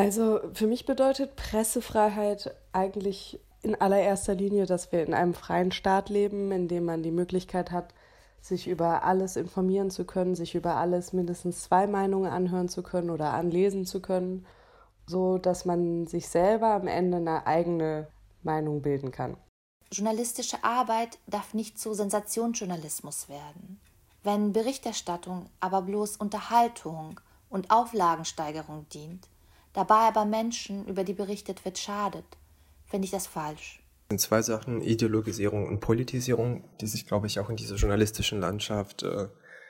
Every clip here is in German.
Also für mich bedeutet Pressefreiheit eigentlich in allererster Linie, dass wir in einem freien Staat leben, in dem man die Möglichkeit hat, sich über alles informieren zu können, sich über alles mindestens zwei Meinungen anhören zu können oder anlesen zu können, so dass man sich selber am Ende eine eigene Meinung bilden kann. Journalistische Arbeit darf nicht zu Sensationsjournalismus werden. Wenn Berichterstattung aber bloß Unterhaltung und Auflagensteigerung dient, dabei aber Menschen, über die berichtet wird, schadet, finde ich das falsch. Es sind zwei Sachen, Ideologisierung und Politisierung, die sich, glaube ich, auch in dieser journalistischen Landschaft äh,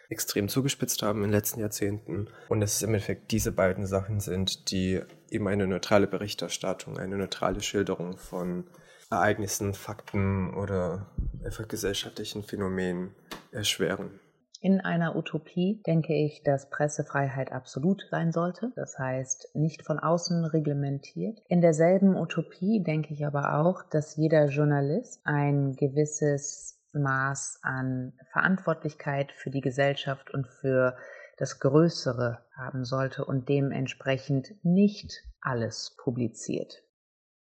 extrem zugespitzt haben in den letzten Jahrzehnten. Und dass es im Endeffekt diese beiden Sachen sind, die eben eine neutrale Berichterstattung, eine neutrale Schilderung von Ereignissen, Fakten oder einfach gesellschaftlichen Phänomenen erschweren. In einer Utopie denke ich, dass Pressefreiheit absolut sein sollte, das heißt nicht von außen reglementiert. In derselben Utopie denke ich aber auch, dass jeder Journalist ein gewisses Maß an Verantwortlichkeit für die Gesellschaft und für das Größere haben sollte und dementsprechend nicht alles publiziert.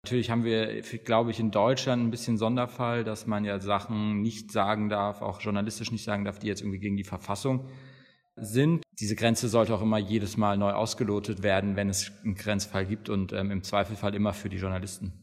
Natürlich haben wir, glaube ich, in Deutschland ein bisschen Sonderfall, dass man ja Sachen nicht sagen darf, auch journalistisch nicht sagen darf, die jetzt irgendwie gegen die Verfassung sind. Diese Grenze sollte auch immer jedes Mal neu ausgelotet werden, wenn es einen Grenzfall gibt und ähm, im Zweifelfall immer für die Journalisten.